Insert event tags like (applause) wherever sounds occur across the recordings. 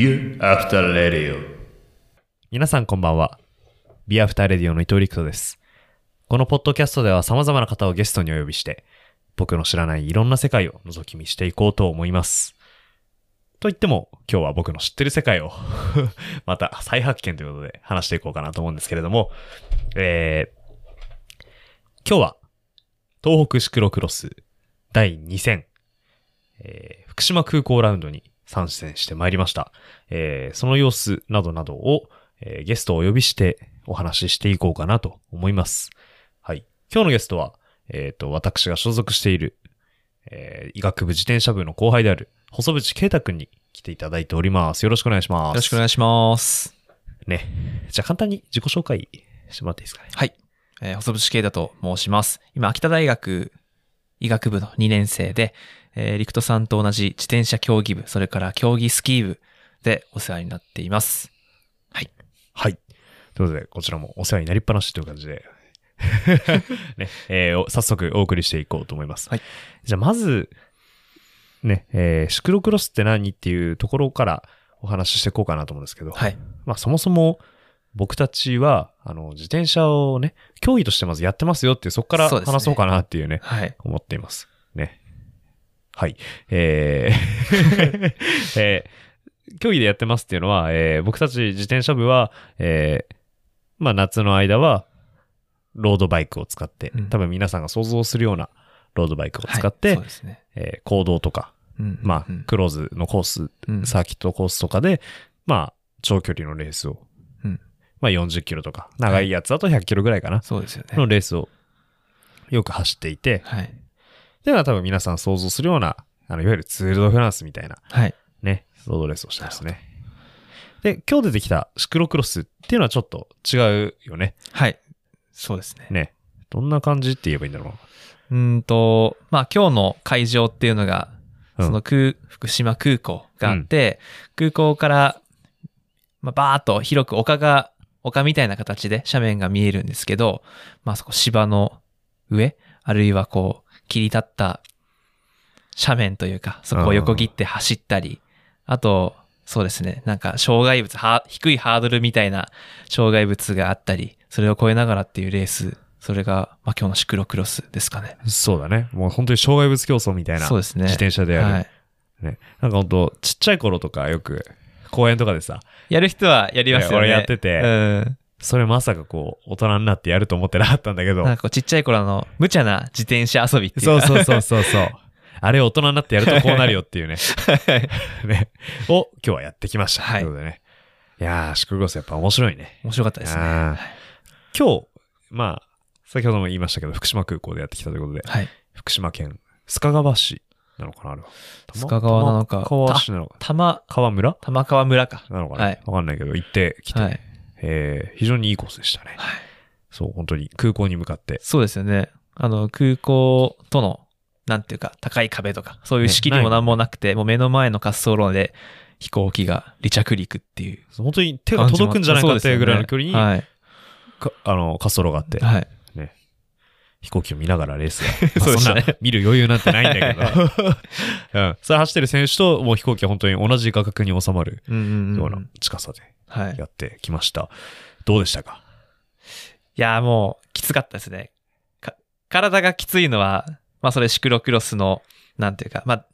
Beer After Radio 皆さんこんばんは。ビアフターレディオの伊藤陸斗です。このポッドキャストでは様々な方をゲストにお呼びして、僕の知らないいろんな世界を覗き見していこうと思います。と言っても、今日は僕の知ってる世界を (laughs) また再発見ということで話していこうかなと思うんですけれども、えー、今日は東北シクロクロス第2戦、えー福島空港ラウンドに参戦してまいりました。えーその様子などなどを、えーゲストをお呼びしてお話ししていこうかなと思います。はい。今日のゲストは、えっ、と、私が所属している、えー医学部自転車部の後輩である、細渕啓太くんに来ていただいております。よろしくお願いします。よろしくお願いします。ね。じゃあ簡単に自己紹介してもらっていいですかね？はい。えー細渕慶太と申します。今、秋田大学医学部の2年生で、えー、陸斗さんと同じ自転車競技部、それから競技スキー部でお世話になっています。はい。はい。ということで、こちらもお世話になりっぱなしという感じで、(laughs) ね、えーお早速お送りしていこうと思います。はい。じゃあ、まず、ね、えーシクロクロスって何っていうところからお話ししていこうかなと思うんですけど、はい。まあ、そもそも僕たちは、あの、自転車をね、競技としてまずやってますよっていう、そこから話そうかなっていうね、はい。思っています。ね。はい。えー (laughs) えー競技でやってますっていうのは、えー僕たち自転車部は、えーまあ夏の間は、ロードバイクを使って、うん多分皆さんが想像するようなロードバイクを使って、はいね。えー行動とか、うんまあ、うんクローズのコース、うんサーキットコースとかで、まあ、長距離のレースを、うんまあ40キロとか、長いやつだと100キロぐらいかな、そうですよね。のレースをよく走っていて、はい。っていうのは多分皆さん想像するような、あの、いわゆるツールドフランスみたいなはい。ね、ロードレースをしてますね。で、今日出てきたシクロクロスっていうのはちょっと違うよね。はい。そうですね。ね。どんな感じって言えばいいんだろうーんと、まあ今日の会場っていうのが、うんその空、福島空港があって、空港から、まあバーっと広く丘が、丘みたいな形で斜面が見えるんですけど、まあそこ芝の上、あるいはこう、切り立った斜面というか、そこを横切って走ったり、あと、そうですね、なんか障害物、は低いハードルみたいな障害物があったり、それを越えながらっていうレース、それが、まあ今日のシクロクロスですかね。う。そうだね。もう本当に障害物競争みたいな。そうですね。自転車でやる。はい。ね。なんか本当ちっちゃい頃とかよく、公園とかでさ、やる人はやりますよね。俺やっててうん。それまさかこう、大人になってやると思ってなかったんだけどなん。かこうちっちゃい頃の無茶な自転車遊びっていうか。そうそうそうそうそう。(laughs) あれ大人になってやるとこうなるよっていうね。ね。を今日はやってきました。はいということでね。いやー、シクロスやっぱ面白いね。面白かったですね。今日、まあ、先ほども言いましたけど、福島空港でやってきたということで、はい。福島県須賀川市なのかなあれは。須賀川なのか玉川市なのか。玉、川村？玉川村か。なのかな、はいわかんないけど、行ってきて、はい。えー非常にいいコースでしたね。はい。そう、本当に空港に向かって。そうですよね。あの、空港との、なんていうか、高い壁とか、そういう仕切りもなんもなくて、もう目の前の滑走路で飛行機が離着陸っていう。本当に手が届くんじゃないかっていうぐらいの距離に、はい。かあの、滑走路があって、はい。ね、飛行機を見ながらレースが。(laughs) そんな見る余裕なんてないんだけど。(laughs) うん。それ走ってる選手ともう飛行機は本当に同じ画角に収まるようなうん。近さではい。やってきました。どうでしたか？いやーもう、きつかったですね。か体がきついのは、まあそれシクロクロスの、なんていうか、まあ、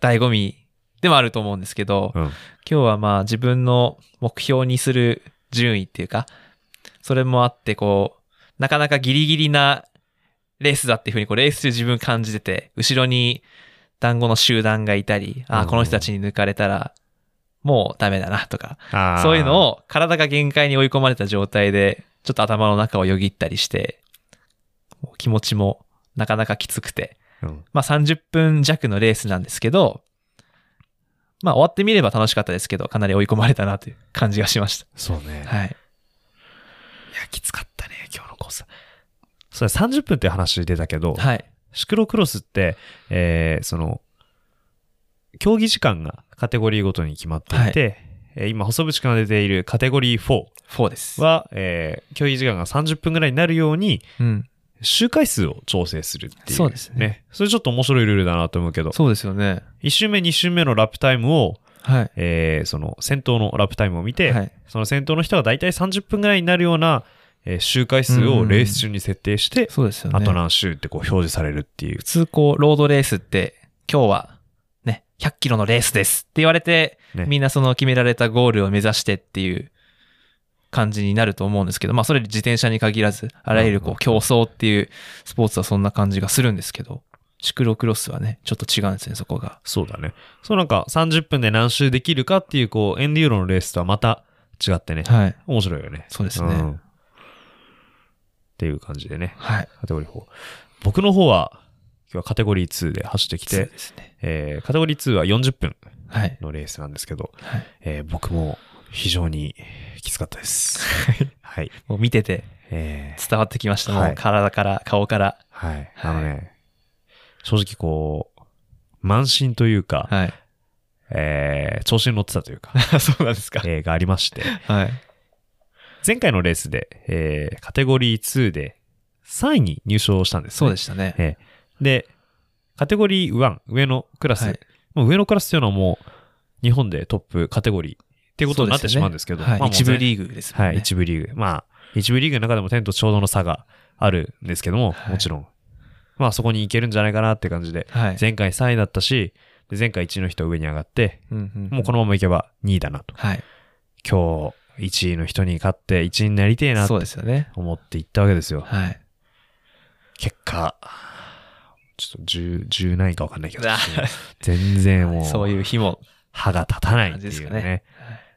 醍醐味でもあると思うんですけど、うん。今日はまあ自分の目標にする順位っていうか、それもあってこう、なかなかギリギリなレースだっていうふうにこうレース中自分感じてて、後ろに団子の集団がいたり、ああ、うんこの人たちに抜かれたら、もうダメだなとか、そういうのを体が限界に追い込まれた状態で、ちょっと頭の中をよぎったりして、気持ちもなかなかきつくて、うんまあ30分弱のレースなんですけど、まあ終わってみれば楽しかったですけど、かなり追い込まれたなという感じがしましそうね。た。はい。いや、きつかったね、今日のコース。それ30分って話出たけど、はい。シクロクロスって、えーその、競技時間がカテゴリーごとに決まっていて、えー今、細渕君が出ているカテゴリー4 4です。は、えー競技時間が30分ぐらいになるように、うん。周回数を調整するっていう。そうですね。それちょっと面白いルールだなと思うけど、そうですよね。1周目、2周目のラップタイムを、はい。えーその先頭のラップタイムを見て、はい。その先頭の人が大体30分ぐらいになるような、えー周回数をレース中に設定して、そうですよね。あと何周ってこう表示されるっていう普。通こう、ロードレースって、今日はね、100キロのレースですって言われて、ねみんなその決められたゴールを目指してっていう感じになると思うんですけど、まあそれ自転車に限らず、あらゆるこう競争っていうスポーツはそんな感じがするんですけど、シクロクロスはね、ちょっと違うんですね、そこが。そうだね。そうなんか30分で何周できるかっていう、こう、エンデューロのレースとはまた違ってね。はい。面白いよね。そうですね。んっていう感じでね。はい。カテゴリー4。僕の方は、今日はカテゴリー2で走ってきそうて、ですね。えーカテゴリー2は40分はい。のレースなんですけど、はい。えー僕も非常にきつかったです。はい。もう見ててえー伝わってきました。はいもう体から、顔から。はい。はいあのね、正直こう、慢心というか、はい。えー調子に乗ってたというか、(laughs) そうなんですか。えーがありまして、はい。前回のレースで、えーカテゴリー2で3位に入賞したんです、ね。そうでしたね。えーで、カテゴリー1、上のクラス、はいもう上のクラスっていうのはもう日本でトップカテゴリーっていうことになってしまうんですけど、はい。まあ一部リーグですね。はい、一部リーグ。まあ、一部リーグの中でも天とちょうどの差があるんですけども、はいもちろん。まあそこに行けるんじゃないかなって感じで、はい。前回3位だったし、で前回1位の人は上に上がって、うんうんもうこのまま行けば2位だなと。はい。今日1位の人に勝って1位になりてえなそうとですよね。思って行ったわけですよ。はい。結果、ちょっと10、10何位かわかんないけどあ、全然もう、そういう日も。歯が立たないっていうね。感じですかね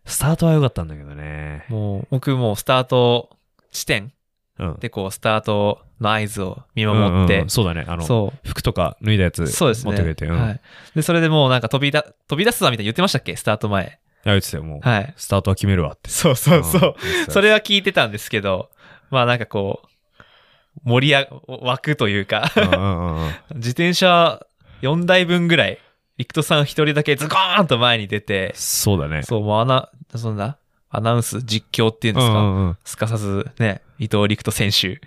スタートは良かったんだけどね。もう、僕もスタート地点うん。でこう、スタートの合図を見守ってうんうんうん、そうだね。あの、そ服とか脱いだやつう。そうですね。持ってくれて。うん。はい。で、それでもうなんか飛びだ、飛び出すわみたいに言ってましたっけ？スタート前。いや、言ってたよ、もう。はい。スタートは決めるわって。そうそうそう。うん。それは聞いてたんですけど、まあなんかこう、盛り上が、湧くというか、うんうんうんうん。(laughs) 自転車4台分ぐらい、リクトさん一人だけズコーンと前に出て、そうだね。そう、もうアナ、そんな、アナウンス、実況っていうんですか、うんうんうんすかさずね、伊藤陸斗選手、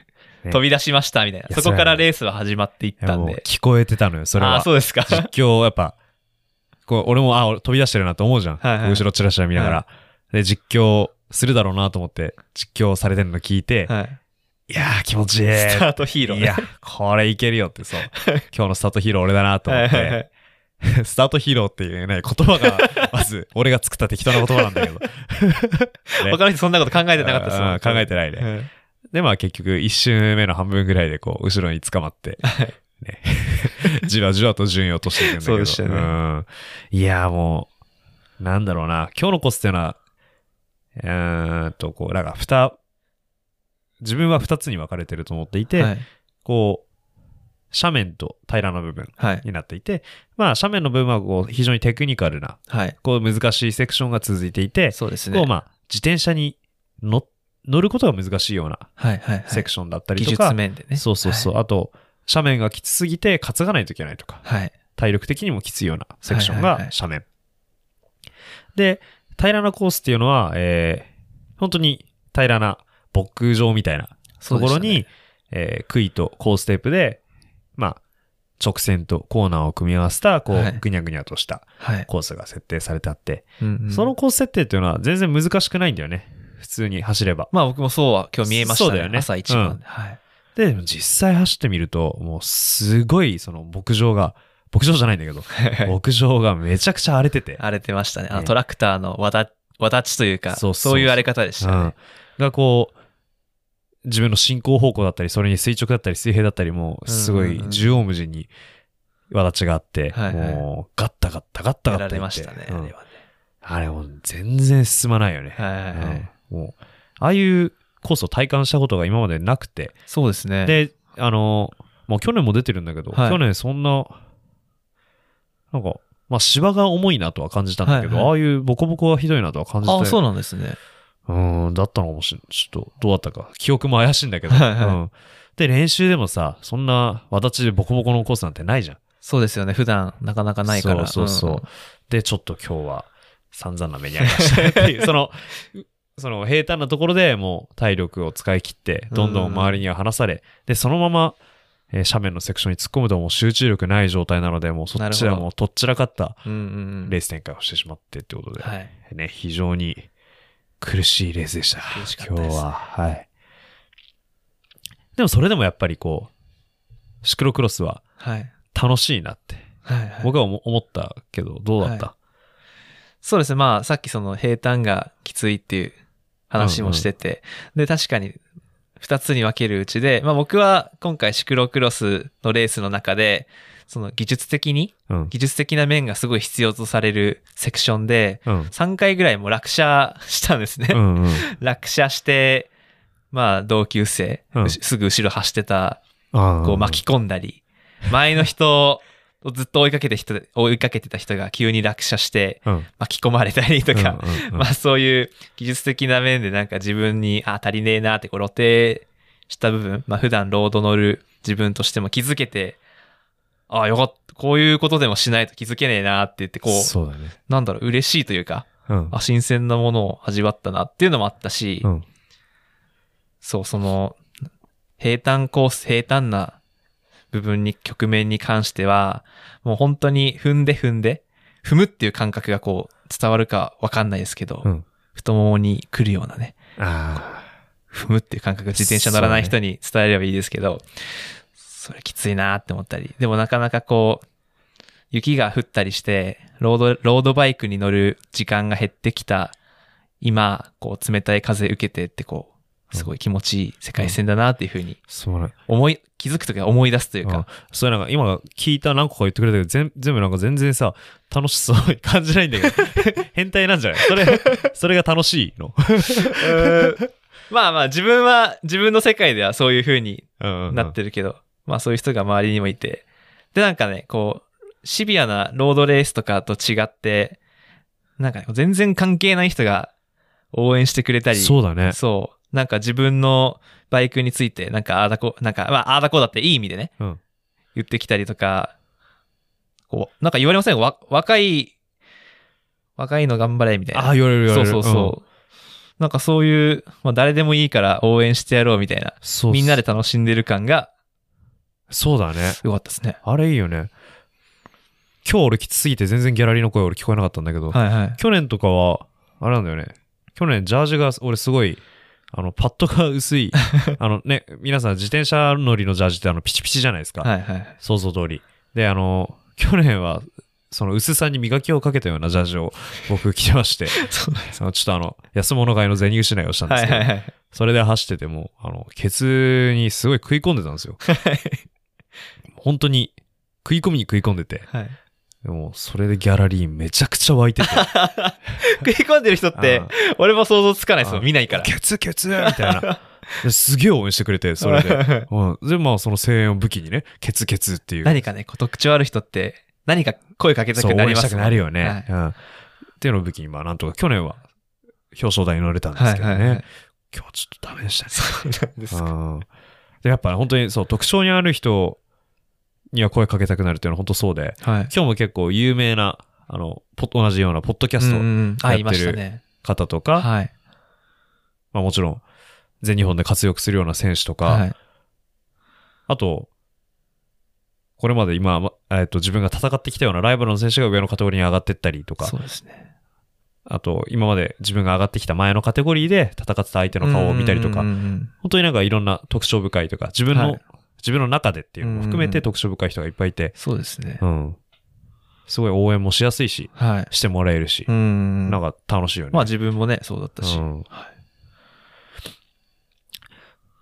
ね飛び出しましたみたいな。そこからレースは始まっていっいやもうたんで。聞こえてたのよ、それは。ああ、そうですか。実況、やっぱ、こう俺も、あ、俺飛び出してるなと思うじゃん。はいはい後ろチラチラ見ながら。はで、実況するだろうなと思って、実況されてるの聞いて、はい。いやー気持ちいい。スタートヒーローね。いや、これいけるよってそう。今日のスタートヒーロー俺だなと思っはいはいはてい。スタートヒーローっていうね、言葉が、(laughs) まず、俺が作った適当な言葉なんだけど。ね (laughs) 他の人そんなこと考えてなかったです考えてないね。はいで、まあ結局、一周目の半分ぐらいで、こう、後ろに捕まって、ね、(laughs) じわじわと順位を落としていくんだけど。そうでしたねんいや、もう、なんだろうな。今日のコースっていうのは、うーんと、こう、なんか、二、自分は二つに分かれてると思っていて、はい。こう、斜面と平らな部分はい。になっていて、まあ、斜面の部分はこう非常にテクニカルな、はい。こう難しいセクションが続いていて、そうですね。こうまあ、自転車に乗乗ることが難しいようなはいはいはい。セクションだったり技とか、術面でね。そうそうそう、あと、斜面がきつすぎて担がないといけないとか、はい。はい。体力的にもきついようなセクションがはいはいはい斜面。で、平らなコースっていうのは、えー、本当に平らな牧場みたいなところに、えー杭とコーステープで、まあ、直線とコーナーを組み合わせた、こう、はいぐにゃぐにゃとしたはい。コースが設定されてあって、うんうんそのコース設定っていうのは全然難しくないんだよね。普通に走れば。まあ僕もそうは今日見えましたね。そうだよね朝一番で。はい。で、実際走ってみると、もうすごい、その牧場が、牧場じゃないんだけど、牧場がめちゃくちゃ荒れてて、荒れてましたね。あのねトラクターのわだ、わだちというか、そうそういう荒れ方でしたうんね。がこう、自分の進行方向だったり、それに垂直だったり、水平だったりも、すごい縦横無尽に、わだちがあって、はいはいもう、ガッタガッタガッタガやらッタ言ってれましたね。うんあれはね。あれもう全然進まないよね。はいはいはい。うんもう、ああいうコースを体感したことが今までなくて、そうですね。で、あの、もう去年も出てるんだけど、はい去年そんな、なんか、まあ芝が重いなとは感じたんだけど、はいはいああいうボコボコがひどいなとは感じて、ああ、そうなんですね。うん、だったのかもしれない。ちょっと、どうだったか。記憶も怪しいんだけど。はいはいうん。で、練習でもさ、そんな、わだちでボコボコのコースなんてないじゃん。そうですよね。普段なかなかないから。そうそうそう。んで、ちょっと今日は散々な目に遭いましたねっていう、その、その平坦なところでもう体力を使い切って、どんどん周りには離され、で、そのまま、えー斜面のセクションに突っ込むともう集中力ない状態なので、もうそっちではなるほどもうとっちらかったうんうんうん。レース展開をしてしまってってことで、はい。ね、非常に苦しいレースでした。苦しかったです今日は。はい。でもそれでもやっぱりこう、シクロクロスははい。楽しいなって、はい、はい。僕は思思ったけど、どうだった、そうですね。まあ、さっきその平坦がきついっていう話もしてて、で、確かに二つに分けるうちで、まあ僕は今回シクロクロスのレースの中で、その技術的に、うん。技術的な面がすごい必要とされるセクションで、うん。3回ぐらいもう落車したんですね。うんうん。(laughs) 落車して、まあ同級生、うんすぐ後ろ走ってた、こう巻き込んだり、前の人をずっと追いかけて人、追いかけてた人が急に落車してうん。巻き込まれたりとか、(laughs) まあそういう技術的な面でなんか自分に、あ、足りねえなってこう露呈した部分、まあ普段ロード乗る自分としても気づけて、あよかった。こういうことでもしないと気づけねえなって言って、こう、そうだね。なんだろう、嬉しいというか、うん。あ、新鮮なものを味わったなっていうのもあったし、うん。そう、その、平坦コース、平坦な部分に、局面に関しては、もう本当に踏んで踏んで、踏むっていう感覚がこう、伝わるかわかんないですけど、うん。太ももに来るようなね、あ踏むっていう感覚が自転車乗らない人に伝えればいいですけど、それきついなって思ったり、でもなかなかこう、雪が降ったりして、ロード、ロードバイクに乗る時間が減ってきた今、こう冷たい風受けてってこう、すごい気持ちいい世界線だなっていうふうに。思い、気づくときは思い出すといううんか、それなんか今聞いた何個か言ってくれたけど、全全部なんか全然さ、楽しそうに感じないんだけど、(laughs) 変態なんじゃない？それ、それが楽しいの？まあまあ自分は、自分の世界ではそういうふうになってるけど、まあそういう人が周りにもいて。で、なんかね、こう、シビアなロードレースとかと違って、なんかね、全然関係ない人が応援してくれたり、そうだね。そう。なんか自分のバイクについて、なんかああだこ、なんか、まあああだこだっていい意味でね、うん。言ってきたりとか、こう、なんか言われません？わ、若い、若いの頑張れ、みたいな。ああ、言われる言われる。そうそうそう。なんかそういう、まあ誰でもいいから応援してやろうみたいな、そうみんなで楽しんでる感がそうだね。よかったですね。あれいいよね。今日俺きつすぎて全然ギャラリーの声俺聞こえなかったんだけど、はいはい。去年とかは、あれなんだよね。去年ジャージが俺すごい、あの、パッドが薄い。(laughs) あのね、皆さん自転車乗りのジャージってあの、ピチピチじゃないですか。はいはい。想像通り。で、あの、去年は、その薄さに磨きをかけたようなジャージを僕着てまして、(laughs) そのちょっとあの、安物買いの銭失いをしたんですけど、はいはいはい。それで走ってても、あの、ケツにすごい食い込んでたんですよ。本当に食い込みに食い込んでて、はい。でもそれでギャラリーめちゃくちゃ湧いてて、(laughs) 食い込んでる人ってあ、俺も想像つかないですもん、あ見ないから。ケツケツみたいな。ですげえ応援してくれて、それで。(laughs) うん。で、まあその声援を武器にね、ケツケツっていう。何かね、こう特徴ある人って、何か声かけたくなります応援したくなるよね。はいうん。っていうのを武器に、まあなんとか去年は表彰台に乗れたんですけどね。はいはいはい今日はちょっとダメでしたね。そうなんですか。うんで、やっぱ本当にそう、特徴にある人には声かけたくなるっていうのは本当そうで、はい。今日も結構有名な、あの、ポ同じようなポッドキャストやってる。方とか、はい。まあもちろん、全日本で活躍するような選手とか、はい。あと、これまで今、まえっと、自分が戦ってきたようなライバルの選手が上のカテゴリーに上がってったりとかそ、うですね。あと、今まで自分が上がってきた前のカテゴリーで戦ってた相手の顔を見たりとか本当になんかいろんな特徴深いとか、自分の、はい自分の中でっていうのも含めて特徴深い人がいっぱいいて、そうですねう。ん。すごい応援もしやすいし、はい。してもらえるし、うん。なんか楽しいよね。まあ自分もね、そうだったし。うんはい。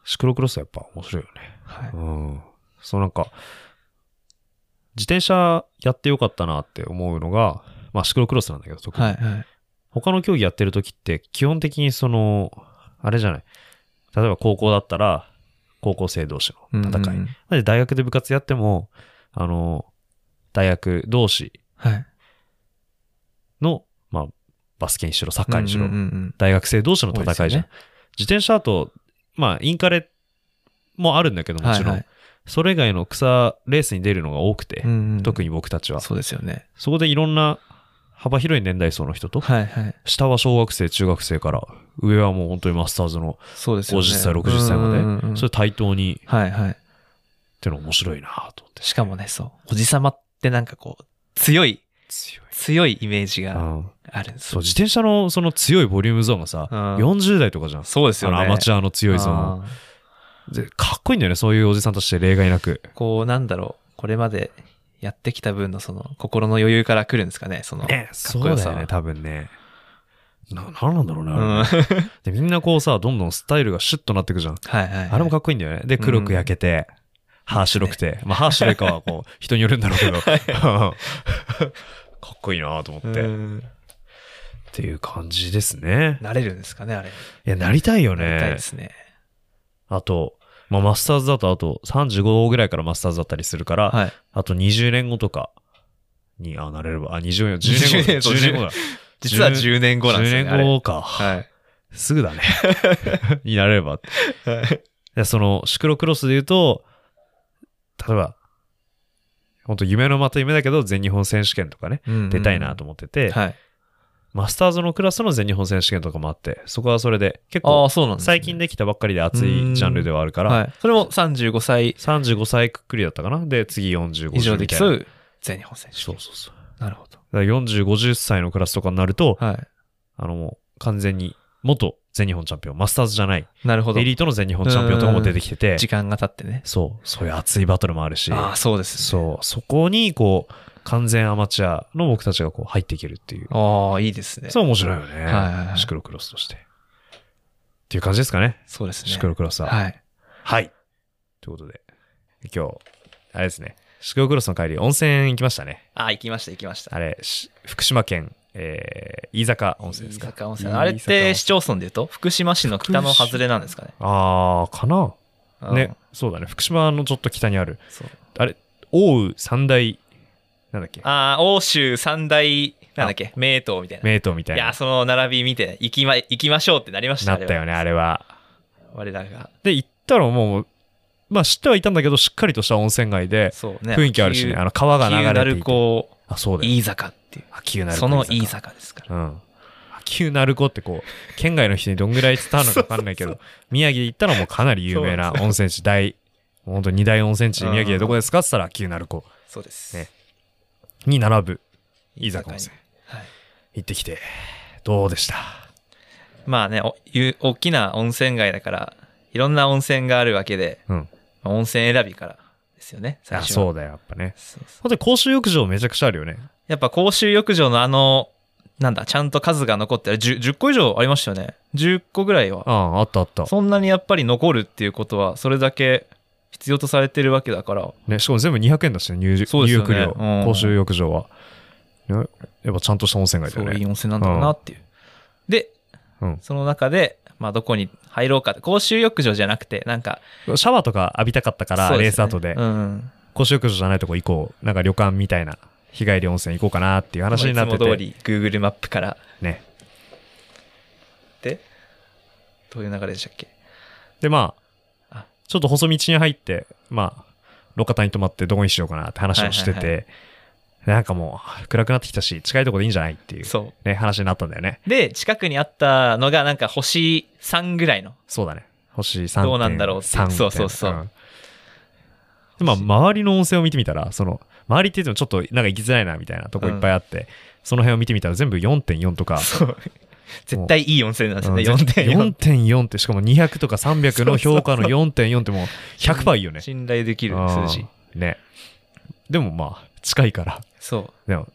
シクロクロスはやっぱ面白いよね。はい。うん。そうなんか、自転車やってよかったなって思うのが、まあシクロクロスなんだけど、特に。はい。はい。他の競技やってる時って、基本的にその、あれじゃない。例えば高校だったら、高校生同士の戦い。うんうんで大学で部活やっても、あの、大学同士はい。の、まあ、バスケにしろ、サッカーにしろ、うんうんうん大学生同士の戦いじゃん。ね自転車だと、まあ、インカレもあるんだけど、もちろん。はいはいそれ以外の草レースに出るのが多くて、うんうん特に僕たちは。そうですよね。そこでいろんな幅広い年代層の人と、はいはい。下は小学生、中学生から、上はもう本当にマスターズのそうですよね。50歳、60歳まで、うんうんうんそれ対等にはいはい。ての面白いなと思って。しかもね、そう。おじさまってなんかこう、強い、強い。強いイメージがうんあるんですそう、自転車のその強いボリュームゾーンがさ、うん40代とかじゃん。そうですよね。あのアマチュアの強いゾーン。あーでかっこいいんだよね、そういうおじさんとして例外なく。こう、なんだろう。これまでやってきた分のその、心の余裕から来るんですかね、その。ね、かっそこよさはうだよね、多分ね。な、なんなんだろうね、うん。あれはねで、みんなこうさ、どんどんスタイルがシュッとなってくじゃん。いはいはい。あれもかっこいいんだよね。で、黒く焼けて、歯白くて。まあ、歯白いかはこう、(laughs) 人によるんだろうけど。(laughs) かっこいいなと思って。っうんていう感じですね。なれるんですかね、あれ。いや、なりたいよねなりたいで。すね。あと、まあ、マスターズだとあと35ぐらいからマスターズだったりするから、はい。あと20年後とかに、あ、なれれば、あ、20年、10 10年後だ。年そう10年後だ。(laughs) 実は10年後なんですよね。10年後か。はい。すぐだね。(laughs) になれれば。はい。でその、シクロクロスで言うと、例えば、本当夢のまた夢だけど、全日本選手権とかね、出たいなと思ってて、はい。マスターズのクラスの全日本選手権とかもあって、そこはそれで、結あ構。最近できたばっかりで熱いジャンルではあるから、はい。それも35歳35歳くっくりだったかな？で、次40、50以上で競う全日本選手権。そうそうそう。なるほだから40、50歳のクラスとかになると、ど。はい。あのもう完全に元全日本チャンピオン、マスターズじゃない、なるほどエ。リートの全日本チャンピオンとかも出てきてて、時間が経ってね。そう、そういう熱いバトルもあるし、ああ、そうですね。そう、そこにこう、完全アマチュアの僕たちがこう入っていけるっていう。ああ、いいですね。そう面白いよね。はいシクロクロスとして。っていう感じですかね。そうですね。シクロクロスは。はい。はい。ということで、今日、あれですね。シクロクロスの帰り、温泉行きましたね。ああ、行きました、行きました。あれ、し福島県、えー、飯坂温泉ですか。飯坂温泉。あれって市町村で言うと、福島市の北の外れなんですかね。あー、かなうんね。。そうだね。福島のちょっと北にある。そうあれ、奥羽三大、なんだっけ？ああ、欧州三大、なんだっけ、名刀みたいな。名刀みたいな。いや、その並び見て、行きま、行きましょうってなりましたなったよね、あれは。我らが。で、行ったらもう、まあ知ってはいたんだけど、しっかりとした温泉街で、そうね。雰囲気あるしね、あの川が流れているて。子、あ、そうだよ。飯坂っていう。秋湯鳴子その飯。坂ですから。うん。秋湯鳴子ってこう、県外の人にどんぐらい伝わるのかわかんないけど、(laughs) 宮城で行ったらもうかなり有名な温泉地、大、本当に二大温泉地、うん宮城でどこですかって言ったら秋湯鳴子そうです。ねに並ぶ飯坂温泉。はい。行ってきて、どうでした？まあね、おゆ大きな温泉街だから、いろんな温泉があるわけで、うん。まあ温泉選びからですよね、最あ、初は。そうだよ、やっぱね。そうそう本当に公衆浴場めちゃくちゃあるよね。やっぱ公衆浴場のあの、なんだ、ちゃんと数が残ってる 10, 10個以上ありましたよね。10個ぐらいは。ああ、あったあった。そんなにやっぱり残るっていうことは、それだけ必要とされてるわけだから、ね、しかも全部200円だしね、入そうですよね入浴料、うん公衆浴場は。ねやっぱちゃんとした温泉街だそうよね。いう温泉なんだろうなっていう。で、うんその中で、まあどこに入ろうか公衆浴場じゃなくて、なんか、シャワーとか浴びたかったから、ねレース後で、うん。公衆浴場じゃないとこ行こう。なんか旅館みたいな、日帰り温泉行こうかなっていう話になってて。いつも通り Google マップからね。で、どういう流れでしたっけ？で、まああ、ちょっと細道に入って、まあ、路肩に泊まってどこにしようかなって話をしてて、はいはいなんかもう暗くなってきたし、近いとこでいいんじゃないっていう、そね、話になったんだよね。う。で、近くにあったのがなんか星3ぐらいの。そうだね。星3.3どうなんだろうっていうそうそうそうんでまあ、周りの温泉を見てみたら、その、周りって言ってもちょっとなんか行きづらいなみたいなとこいっぱいあって、その辺を見てみたら全部4.4とか、そう。絶対いい温泉なんですよね、うん4.4。4.4ってしかも200とか300の評価の4.4ってもう100%いいよね。信頼できる数字。うんね。でもまあ、近いから。そう。でも、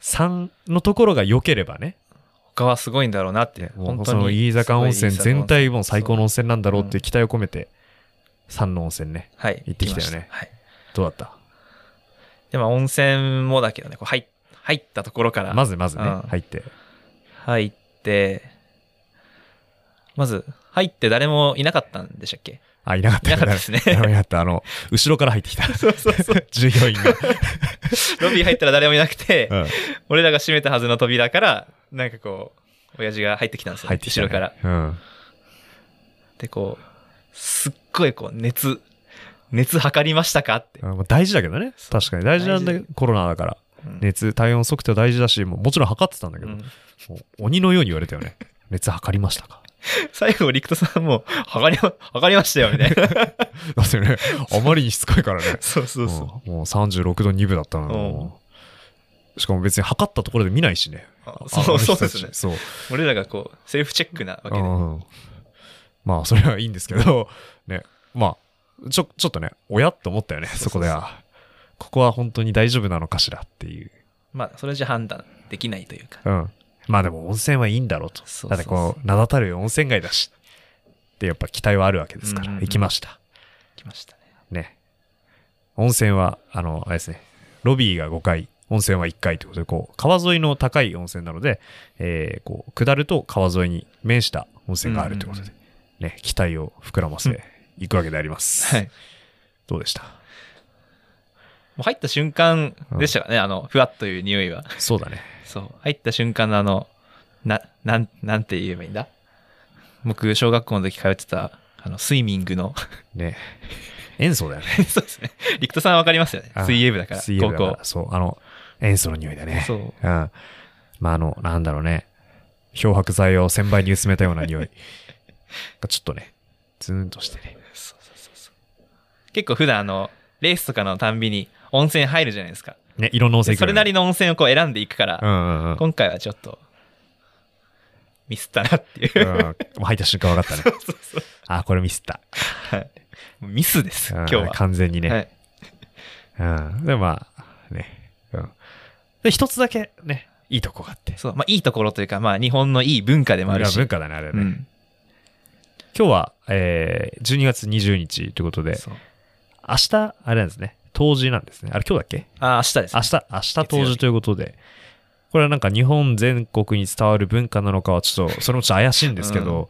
3のところが良ければね、他はすごいんだろうなって。本当に。その飯坂温泉全体も最高の温泉なんだろうって期待を込めて、3の温泉ね。はい。行ってきたよねはい。どうだった？でも温泉もだけどね、こう入っ入ったところから。まずまずね、うん入って。入って、まず、入って誰もいなかったんでしたっけ？あ、いなかったいなかったですね (laughs) いなかった。あの、後ろから入ってきた。(laughs) そうそうそう。従業員が。(laughs) ロビー入ったら誰もいなくて、うん俺らが閉めたはずの扉から、なんかこう、親父が入ってきたんですよ、入ってきた、ね。後ろから。うん。で、こう、すっごいこう、熱、熱測りましたかって。大事だけどね。確かに。大事なんだけど、コロナだから。うん熱、体温測定は大事だし、もうもちろん測ってたんだけど、鬼のように言われたよね。(laughs) 熱測りましたか？(laughs) 最後、陸斗さんも、測りま、測りましたよ、みたいな。だってね、あまりにしつこいからね。(laughs) そうそうそうんもう36度2分だったの。しかも別に測ったところで見ないしね。そうそうですねそう。う。俺らがこう、セルフチェックなわけで。うんまあ、それはいいんですけど、ね。まあ、ちょ、ちょっとね、親って思ったよね、そうそうそこでは。ここは本当に大丈夫なのかしらっていう。まあ、それじゃ判断できないというか。うん。まあでも温泉はいいんだろうと。そうそうそうだってこう、名だたる温泉街だし。ってやっぱ期待はあるわけですから、うんうんうん行きました。来ましたね。ね。温泉は、あの、あれですね、ロビーが5階、温泉は1階ということで、こう、川沿いの高い温泉なので、えーこう、下ると川沿いに面した温泉があるということで、ね、期待を膨らませ、行くわけであります。はい。もどうでした？う入った瞬間でしたかね、あの、ふわっという匂いは。そうだね。そう。入った瞬間のあの、な、なん、なんて言えばいいんだ？僕、小学校の時通ってた、あの、スイミングの、ね。塩素だよね。(laughs) そうですね。陸斗さんわかりますよね。あ水泳部だから、水泳部高そう、あの、塩素の匂いだね。そううん。まあ、あの、なんだろうね。漂白剤を1000倍に薄めたような匂い。が (laughs) ちょっとね、ズーンとしてね。そうそうそうそう。結構普段あの、レースとかのたんびに温泉入るじゃないですか。ね、いろんな温泉それなりの温泉をこう選んでいくから、うんうんうん。今回はちょっと、ミスったなっていう。うん、もう入った瞬間分かったね。(laughs) そうそうあ、これミスった。はい。ミスです、うん今日は。完全にね。はい。うん。でもまあ、ね。うん。で、一つだけね、いいとこがあって。そう、まあいいところというか、まあ日本のいい文化でもあるし。文化だね、あれね。うん。今日は、えー、12月20日ということで、そう明日、あれなんですね。冬至なんですね。あれ今日だっけ？あ、明日です、明日、明日冬至ということで、これはなんか日本全国に伝わる文化なのかはちょっと、それもちょっと怪しいんですけど、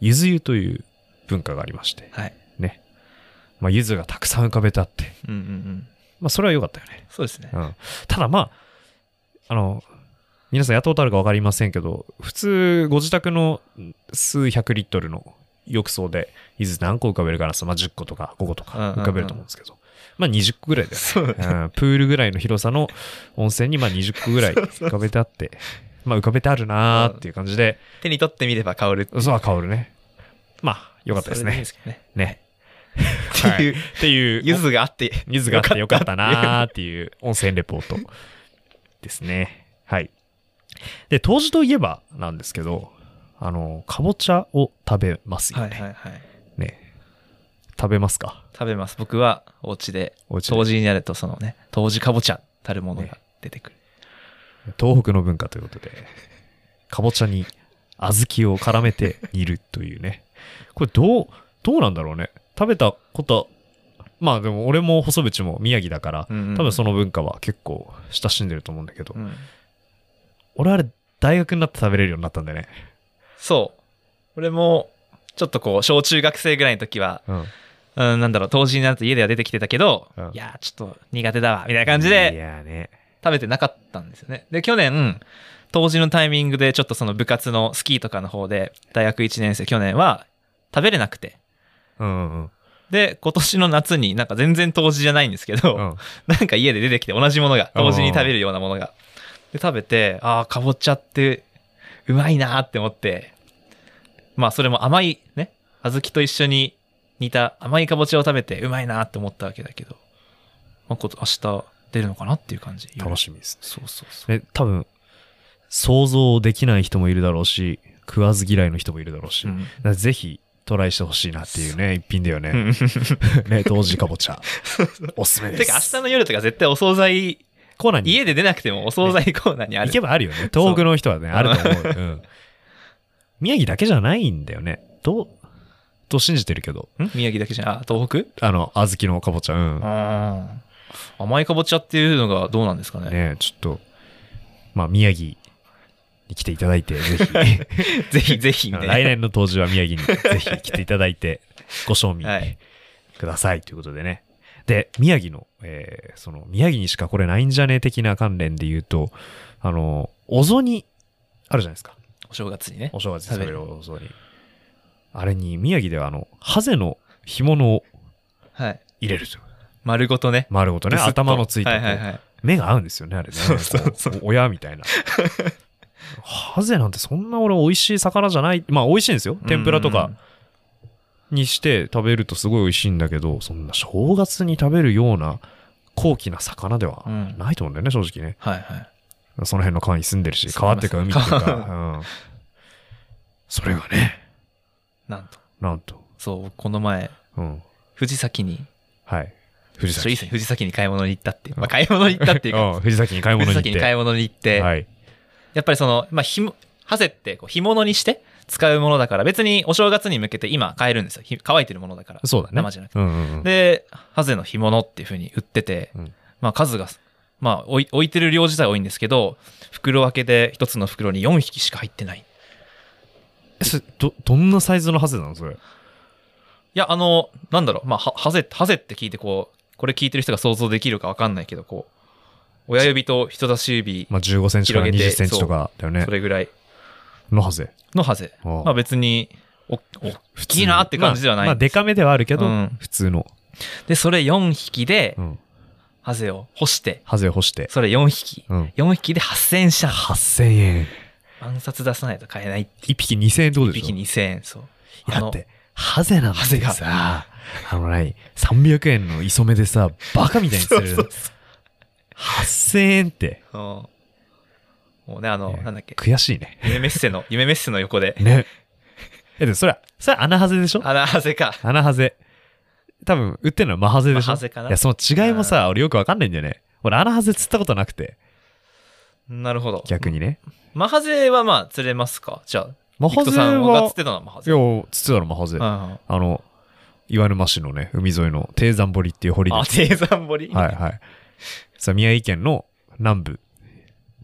ゆず湯という文化がありまして、はい。ね。まあ、ゆずがたくさん浮かべてあって、うんうんうん。まあ、それは良かったよね。そうですね。うん。ただまあ、あの、皆さんやったことあるか分かりませんけど、普通、ご自宅の数百リットルの浴槽で、ゆず何個浮かべるかな、まあ、10個とか5個とかうんうんうん浮かべると思うんですけど、まあ20個ぐらいだよね。そうんプールぐらいの広さの温泉にまあ20個ぐらい浮かべてあって、まあ浮かべてあるなーっていう感じで、手に取ってみれば香る。そうは香るね。まあ、よかったですねいいで。すね。ね。(laughs) っていう、っていう、柚子があって、ゆずがあってよかったなーっていう温泉レポートですね。はい。で、当時といえばなんですけど、あの、かぼちゃを食べますよはいね。はいはい。ね。食べますか？食べます。僕はお家で、お家で当時になるとそのね、当時かぼちゃたるものが出てくる。東北の文化ということで、かぼちゃに小豆を絡めて煮るというね。これどう、どうなんだろうね。食べたこと、まあでも俺も細渕も宮城だから、うんうん多分その文化は結構親しんでると思うんだけど、うん俺あれ大学になって食べれるようになったんだよね。そう。俺も、ちょっとこう、小中学生ぐらいの時は、うん。うん、なんだろう、当時になると家では出てきてたけど、うんいやー、ちょっと苦手だわ、みたいな感じいでやね。食べてなかったんですよね。で、去年、当時のタイミングでちょっとその部活のスキーとかの方で、大学1年生、去年は食べれなくて。うんうんうん。で、今年の夏になんか全然当時じゃないんですけど、うん (laughs) なんか家で出てきて同じものが、同時に食べるようなものが。で、食べて、ああ、かぼちゃってうまいなーって思って、まあそれも甘いね、小豆と一緒に煮た甘いかぼちゃを食べてうまいなーって思ったわけだけど、まあ、こと明日出るのかなっていう感じ。楽しみですね。そうそうそう。ね、多分、想像できない人もいるだろうし、食わず嫌いの人もいるだろうし、うんぜひトライしてほしいなっていうね、一品だよね。うん (laughs) ね、当時かぼちゃ。(laughs) おすすめです。てか明日の夜とか絶対お惣菜、コーナーに家で出なくてもお惣菜コーナーにある。行けばあるよね。東北の人はね、あると思う。うん。(laughs) 宮城だけじゃないんだよね。と、と信じてるけど。ん？宮城だけじゃん？あ、東北？あの、小豆のかぼちゃ。うん。甘いかぼちゃっていうのがどうなんですかね？ねちょっと、まあ、宮城に来ていただいて、ぜひ、ぜ (laughs) ひぜひ、ね。来年の当時は宮城に (laughs) ぜひ来ていただいて、ご賞味はいくださいということでね。で、宮城の、えーその、宮城にしかこれないんじゃねえ的な関連で言うと、あの、お雑煮、あるじゃないですか。お正月にね。お正月に食べるお雑煮。あれに、宮城ではあの、ハゼの干物をはい。入れると。丸ごとね。丸ごとね、ブスッと頭のついたはいはいはい。目が合うんですよね、あれね。そうそうそう親みたいな。ハゼなんてそんな俺美味しい魚じゃない。まあ美味しいんですよ。天ぷらとかにして食べるとすごい美味しいんだけど、そんな正月に食べるような高貴な魚ではうんないと思うんだよね、正直ね。はいはい。その辺の川に住んでるし、川っていうか海っていうか。川うん。それがね、なんと。なんと。そう、この前、うん。藤崎に、はい。藤崎。藤崎に買い物に行ったって。まあ、買い物に行ったっていうか、うん藤崎に買い物に行って。藤崎に買い物に行って、はい。やっぱりその、まあ、ひも、ハゼってこう干物にして使うものだから、別にお正月に向けて今買えるんですよ。ひ乾いてるものだから。そうだね。生じゃなくてうんうんうん。で、ハゼの干物っていう風に売ってて、うんまあ数が、まあ置い置いてる量自体は多いんですけど、袋分けで一つの袋に4匹しか入ってない。えそれど、どんなサイズのハゼなのそれ？いや、あの、なんだろう、まあ、はハゼ、ハゼって聞いてこう、これ聞いてる人が想像できるかわかんないけど、こう、親指と人差し指、まあ、15センチから広げて20センチとかだよねそ。れぐらいのハゼ？のハゼ。ああまあ別に、お、お、普きいなって感じではないまあ、まあデカめではあるけど、うん普通の。で、それ4匹でう、ん。ハゼを干して、ハゼを干して。それ4匹。うん。4匹で8000円した。8000円。暗殺出さないと買えない。1匹2000円ってこと1でしょ？匹2000円、そう。だって、ハゼなんてハゼがさ、あのない、300円の磯目でさ、バカみたいにする。そうそう8000円って。うんもうね、あの、ねなんだっけ、悔しいね。夢メッセの、(laughs) 夢メッセの横で、ね。え、でもそれは、それは穴ハゼでしょ？穴ハゼか。穴ハゼ。多分、売ってるのはマハゼでしょ？マハゼかないや、その違いもさ、俺よくわかんないんだよね。俺、穴ハゼ釣ったことなくて、なるほど。逆にね。マハゼはまあ釣れますか？じゃあ。マハゼイクトさんが釣はっ、てたのはマハいゼ。や、釣ってたのマハゼ。あの、岩沼市のね、海沿いの低山堀っていう堀で。あ、低山堀？はいはい。さあ、宮城県の南部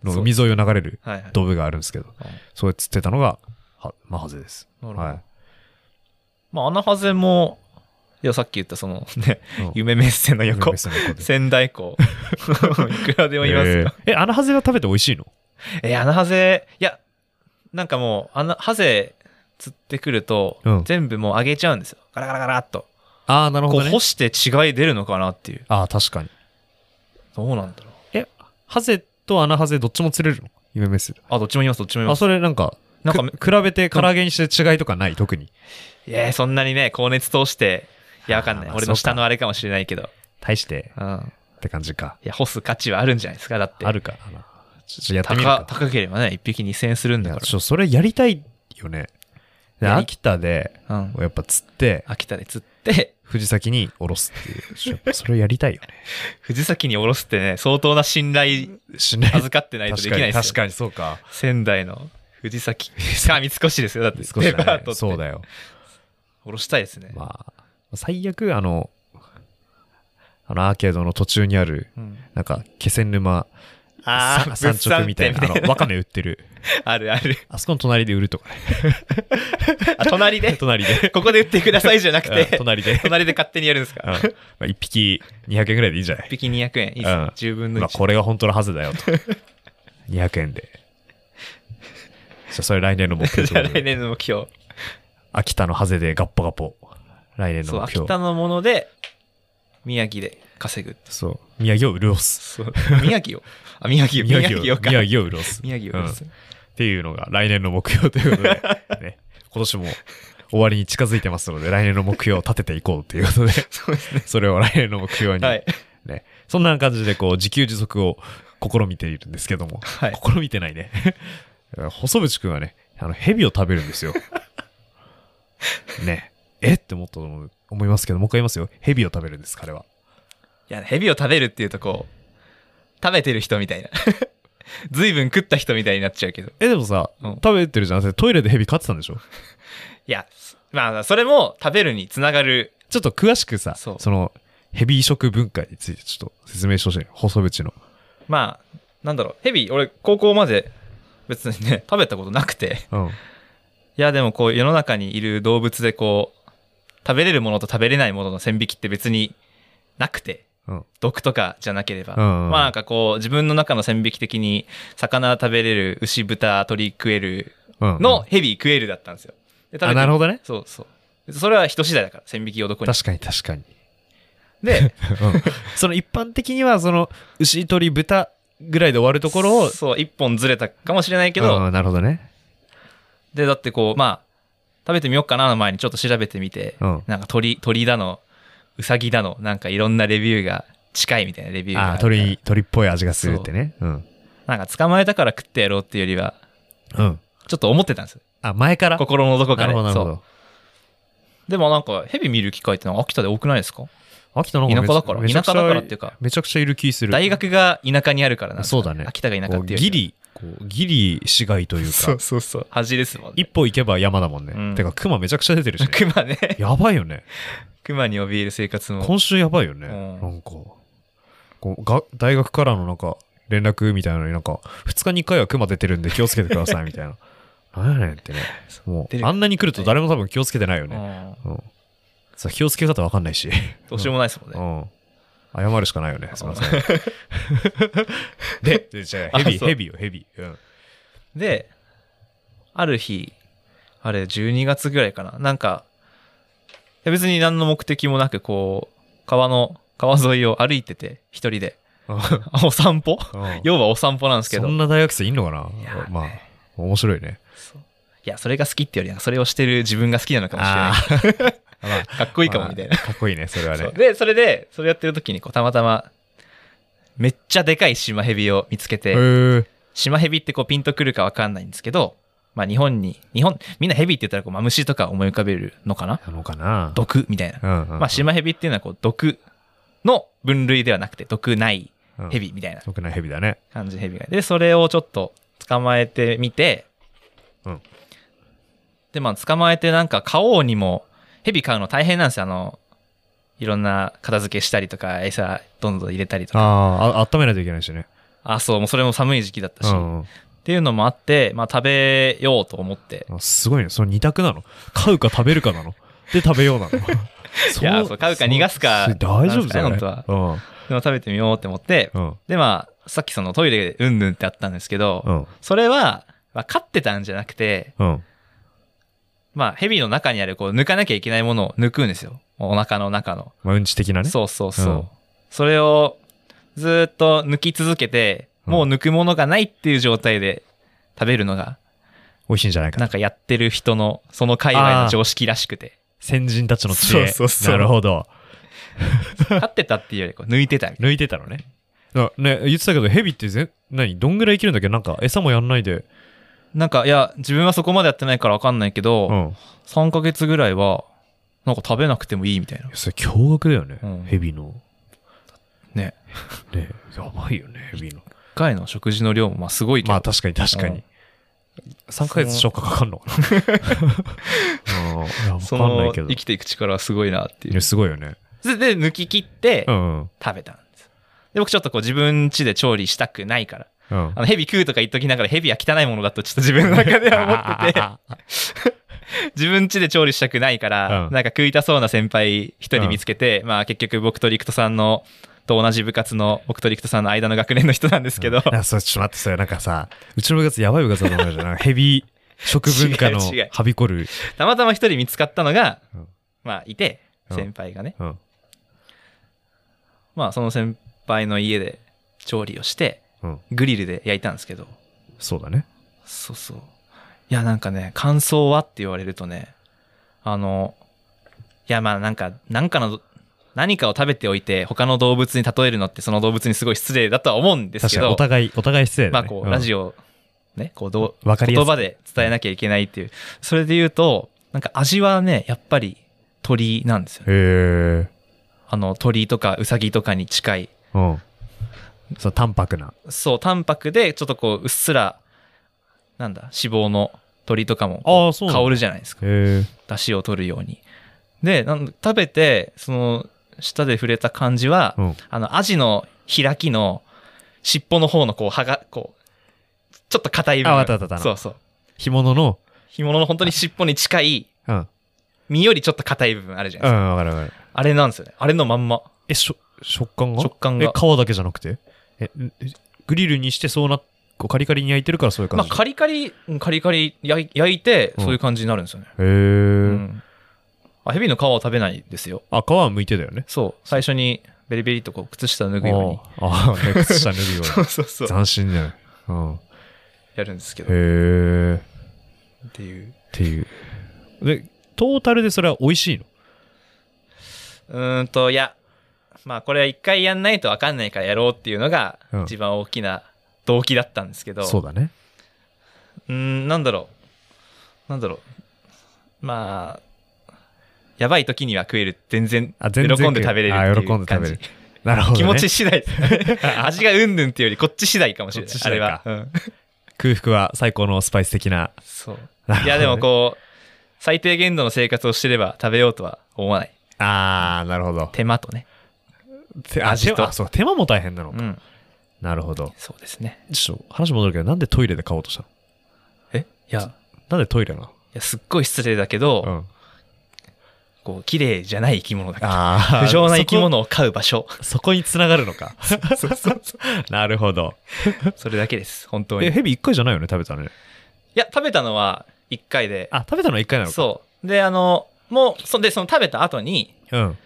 の海沿いを流れるはいはい。道部があるんですけど、うんそれ釣ってたのが、は、マハゼです。なるほどはい。まあ、穴ハゼも、さっき言ったその (laughs) ね、うん夢メッセの横仙台港。(laughs) いくらでもいますよ。え穴ハゼは食べて美味しいの？え、穴ハゼ、いや、なんかもう、穴ハゼ釣ってくると、うん全部もう揚げちゃうんですよ。ガラガラガラっと。ああ、なるこう干して違い出るのかなっていう。ああ、確かに。どうなんだろう。え、ハゼと穴ハゼどっちも釣れるの？夢メス。あ、どっちもいます、どっちもいまあ、す。それなんか、なんかく比べて唐揚げにして違いとかない、特に。いや、そんなにね、高熱通して、いや、わかんない。俺の下のあれかもしれないけど。大してうん。って感じか。いや、干す価値はあるんじゃないですか、だって。あるか。ちょっとやってみるか高。高ければね、一匹2000円するんだかちょ、それやりたいよね。で秋田で、ら。うん。やっぱ釣って、秋田で釣って、藤崎に下ろすっていう。それやりたいよね。(laughs) 藤崎に下ろすってね、相当な信頼しない。預かってないとできないですよ。確かに、確かにそうか。仙台の藤崎。か、三越ですよ。だって、デパートって。そうだよ。下ろしたいですね。まあ、最悪、あの、あのアーケードの途中にある、うんなんか、気仙沼あーさ産直みたいな、あ物産展みたいなの、わかめ売ってる。(laughs) あるある。あそこの隣で売るとかね。(laughs) あ、隣で？(laughs) 隣で。ここで売ってくださいじゃなくうんて、隣で。隣で勝手にやるんですうんかまあ、1匹200円ぐらいでいいんじゃない？一匹200円。いいですねうん。10分のまあ、1。これが本当のはずだよと。200円で。じゃあ、それ来年の目標来で年の目標。秋田のハゼでガッポガポ。来年の目標。秋田のもので、宮城で稼ぐ。そう。宮城を潤す。宮城を？あ、(laughs) 宮城を。宮城をか。宮城を潤す。宮城をうんっていうのが来年の目標ということで、(laughs) ね、今年も終わりに近づいてますので、来年の目標を立てていこうということで、(laughs) そうですね。それを来年の目標に、はい。ね、そんな感じでこう自給自足を試みているんですけども、はい。試みてないね。細渕くんはね、あの、蛇を食べるんですよ。ね。え？って思ったと思いますけど、もう一回言いますよ。蛇を食べるんです、彼は。いや、蛇を食べるっていうとこう、食べてる人みたいな。(laughs) 随分食った人みたいになっちゃうけど。え、でもさ、うん食べてるじゃん。トイレで蛇飼ってたんでしょ？いや、まあ、それも食べるにつながる。ちょっと詳しくさ、その、ヘビー食文化についてちょっと説明してほしい。細渕の。まあ、なんだろう。蛇、俺、高校まで別にね、食べたことなくて。うん。いや、でもこう、世の中にいる動物でこう、食べれるものと食べれないものの線引きって別になくて。うん。毒とかじゃなければ、うんうんまあなんかこう自分の中の線引き的に魚食べれる牛豚鳥食えるうん。のヘビ食えるだったんですよで食なるほどね。そうそうそれは人次第だから線引きをどこに確かに確かに。で (laughs) うんその一般的には、その、牛、鳥、豚ぐらいで終わるところを、そう、一本ずれたかもしれないけど、うんなるほどね。で、だってこう、まあ、食べてみようかなの前にちょっと調べてみて、うん。なんか鳥、鳥だの、うさぎだの、なんかいろんなレビューが近いみたいなレビューがあ鳥、鳥っぽい味がするってね。うん。なんか捕まえたから食ってやろうっていうよりは、うん。ちょっと思ってたんです。あ、前から？心のどこかで。そうど。でもなんか、ヘビ見る機会ってのは秋田で多くないですか？秋田なんかめ田舎だから。田舎だからっていうか、めちゃくちゃいる気する。大学が田舎にあるからなそうだね秋田が田舎っていうギリ、こうギリ市街というか、そうそう。端ですもんね。一歩行けば山だもんね。うんてか、熊めちゃくちゃ出てるし、ね。熊ね。やばいよね。熊に怯える生活も。今週やばいよね。うんなんか、こうが大学からのなんか、連絡みたいなのになんか、2日に1回は熊出てるんで気をつけてくださいみたいな。(laughs) なんやねんってね。もう、あんなに来ると誰も多分気をつけてないようね。んうん。さ、気をつけ方わかんないし。どうしようもないですもんうね。ん。謝るしかないよね。すみません。(laughs) で、でじゃあ、ヘビヘビーよ、ヘビー。うん。で、ある日、あれ、12月ぐらいかな。なんか、別に何の目的もなく、こう、川の、川沿いを歩いてて、一人で。あ (laughs) お散歩？うん要はお散歩なんですけど。いそんな大学生いんのかな？いやーまあ、面白いね。や、それが好きってよりは、それをしてる自分が好きなのかもしれない。まあかっこいいかも、みたいな。まあかっこいいね、それはね。で、それで、それやってる時に、こう、たまたま、めっちゃでかいシマヘビを見つけへて、ーシマヘビってこう、ピンとくるかわかんないんですけど、まあ日本に、日本、みんなヘビって言ったらこう、マムシとか思い浮かべるのかな？なのかな？毒みたいな。うんうん。まあ、シマヘビっていうのはこう毒の分類ではなくて毒ないうんヘビみたいなよくないヘビだね。感じのヘビがでそれをちょっと捕まえてみて、うんでまあ捕まえてなんか買おうにもヘビ買うの大変なんですよあのいろんな片付けしたりとか餌どんどん入れたりとかああ、あ温めないといけないしね。あそうもうそれも寒い時期だったし、っうんうんていうのもあって、まあ、食べようと思ってあすごいね。その二択なの？飼うか食べるかなの？で、食べようなの？(laughs) いやそう飼うか逃がすか大丈夫だよ、なんですかね本でも食べてみようって思ってうん。うん。でまあさっきそのトイレでうんぬんってあったんですけど、うん。それは、まあ、飼ってたんじゃなくて、うん。まあ、蛇の中にある、こう、抜かなきゃいけないものを抜くんですよ。お腹の中の。まあ、うんち的なね？そうそうそう。うんそれを、ずーっと抜き続けて、うんもう抜くものがないっていう状態で食べるのが、美味しいんじゃないかなんかやってる人の、その界隈の常識らしくて。先人たちの知恵。そうそうそうなるほど。(laughs) 飼ってたっていうより、こう、抜いてたみたい抜いてたのね。だね、言ってたけど、ヘビってぜ何？どんぐらい生きるんだっけ？なんか、餌もやんないで。な。なんか、いや、自分はそこまでやってないからわかんないけど、うん。3ヶ月ぐらいは、なんか食べなくてもいいみたいな。それ驚愕だよね。うんヘビの。ね。ね、やばいよね、ヘビの。1回の食事の量もまあすごいけど、まあ確かに確かに。3ヶ月消化かかんのかな (laughs) うん。いやわそかんないけど。の生きていく力はすごいなってい。いうやすごいよね。で、で抜き切ってうんうん。食べたんです。で、僕ちょっとこう自分家で調理したくないから。うんあの、ヘビ食うとか言っときながらヘビは汚いものだとちょっと自分の中では思ってて、(laughs) 自分家で調理したくないから、うんなんか食いたそうな先輩一人見つけて、まあ結局僕とリクトさんの、と同じ部活の僕とリクトさんの間の学年の人なんですけど、いや、それちょっと待って、それなんかさ、うちの部活やばい部活だと思うじゃん。ヘビ食文化のはびこる。たまたま一人見つかったのが、うんまあいて、うん先輩がね。うん。まあその先輩の家で調理をして、うん。グリルで焼いたんですけど、そうだね。そうそう。いや、なんかね、感想はって言われるとね、あの、いや、まあなんか、なんかの、何かを食べておいて、他の動物に例えるのって、その動物にすごい失礼だとは思うんです確かに、おけど、互い、お互い失礼だね。まあこう、ラジオ。オ、ね、こうどう、言葉で伝えなきゃいけないっていう。それで言うと、なんか味はね、やっぱり鳥なんですよね。へえ。あの、鳥とかウサギとかに近い。うん。そう、淡白な。そう、淡白で、ちょっとこう、うっすら、なんだ、脂肪の鳥とかもああ、そう香るじゃないですか。へえ。出汁を取るように。で、なん食べて、その、舌で触れた感じは、うん。あの、アジの開きの尻尾の方のこう、歯が、こう、ちょっと硬い部分。あわたわかったそうそう。干物の、干物の本当に尻尾に近い、うん。うん、身よりちょっと硬い部分あるじゃないですか。わかるわかる。あれなんですよね。あれのまんま。え、しょ、食感が？食感がえ、皮だけじゃなくて？え、えグリルにしてそうな、こうカリカリに焼いてるからそういう感まあ、じ。カリカリ、うんカリカリ焼い焼いて、うんそういう感じになるんですよね。へえ、うん。あ、ヘビの皮を食べないですよ。あ、皮は剥いてだよね。そう。最初にベリベリとこう靴下を脱ぐよああ、ね、靴下脱ぐよ (laughs) そうそうそう。斬新じゃない。うん。やるんですけど。へえ。っていう。っていう。で、トータルでそれは美味しいの？うーんと、いや、まあこれは一回やんないと分かんないからやろうっていうのがうん一番大きな動機だったんですけど、そうだね。うーん、なんだろう。なんだろう。まあ、やばい時には食える。全然、喜んで食べれるっていうあ感じ。喜んで食べれるなるほど、ね。気持ち次第。(laughs) 味がうんぬんっていうよりこっち次第かもしれない。あれは。うん空腹は最高のスパイス的な。そう。なねいやでもこう、最低限度の生活をしてれば食べようとは思わない。あー、なるほど。手間とね。味と手あそう、手間も大変なのか。うん。なるほど。そうですね。ちょっと話戻るけど、なんでトイレで買おうとしたの？え？いや、いなんでトイレなの？やすっごい失礼だけど、うん。こう、綺麗じゃない生き物だから。あ不浄な生き物を飼う場所。そこ。に繋がるのか？そうそうそ (laughs) なるほど。う。それだけです。本当に。え、いヘビ一回じゃないよね、食べたのね。や、食べたのは1回で。あ、食べたのは一回なのか。そう。で、あの、もう、そんで、その食べた後に、う。うん。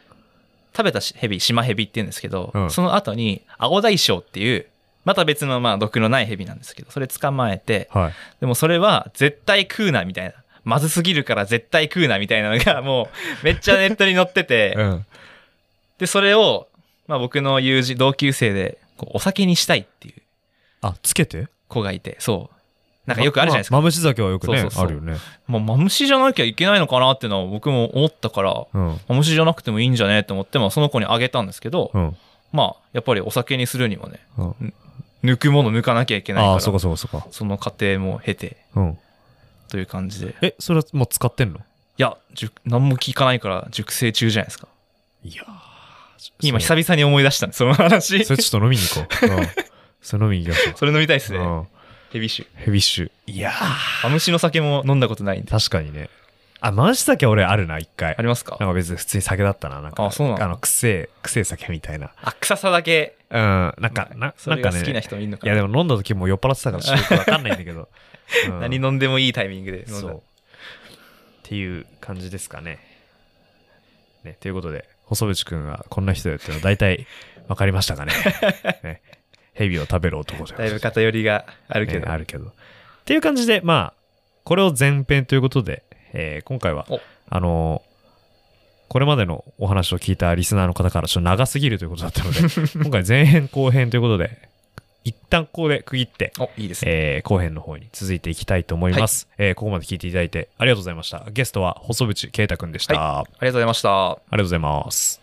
食べたしヘビ、シマヘビって言うんですけど、うんその後に、アゴダイショウっていう、また別のまあ毒のないヘビなんですけど、それ捕まえて、はい。でもそれは絶対食うなみたいな。まずすぎるから絶対食うなみたいなのが (laughs) もうめっちゃネットに載ってて、うん。で、それを、まあ僕の友人、同級生で、こうお酒にしたいっていうあ、つけて？子がいて、そう。なんかよくあるじゃないですか。まマムシ酒はよくね、そうそうそうあるよね。まあ、マムシじゃなきゃいけないのかなっていうのは僕も思ったから、うん。マムシじゃなくてもいいんじゃねって思って、まあその子にあげたんですけど、うん。まあやっぱりお酒にするにはね、うん、抜くもの抜かなきゃいけないから、そうかそうかそうか。その過程も経てうん。という感じで。いえ、それはもう使ってんのや、熟何も聞かないから熟成中じゃないですか。いや今久々に思い出したんです、その話。それちょっと飲みに行こう。うん。それ飲みに行きましょそれ飲みたいですう。ね。うん。ヘビ酒。ヘビッシュ。いやーマムシの酒も飲んだことないんで。確かにね。あ、マムシ酒俺あるな、一回あ。りますか？なんか別に普通に酒だったな。なんか、あそうなの？あの、くせえ、くせえ酒みたいな。あ、臭さだけ。うん。なんか、なそなんかね。好きな人もいるのかな？いや、でも飲んだ時もう酔っ払ってたから (laughs) ちょっとわかんないんだけど。うん何飲んでもいいタイミングで飲んだそう。っていう感じですかね。ね、ということで、細渕くんがこんな人だっていうのは大体わかりましたかね。(laughs) ねヘビを食べる男じゃだいぶ偏りがあるけど。ねあるけど。っていう感じで、まあ、これを前編ということで、えー今回はお、あのーこれまでのお話を聞いたリスナーの方からちょっと長すぎるということだったので、(laughs) 今回前編後編ということで、一旦ここで区切って、お、いいですね。えー後編の方に続いていきたいと思います。えーここまで聞いていただいてありがとうございました。ゲストは細渕啓太くんでした。ありがとうございました。ありがとうございます。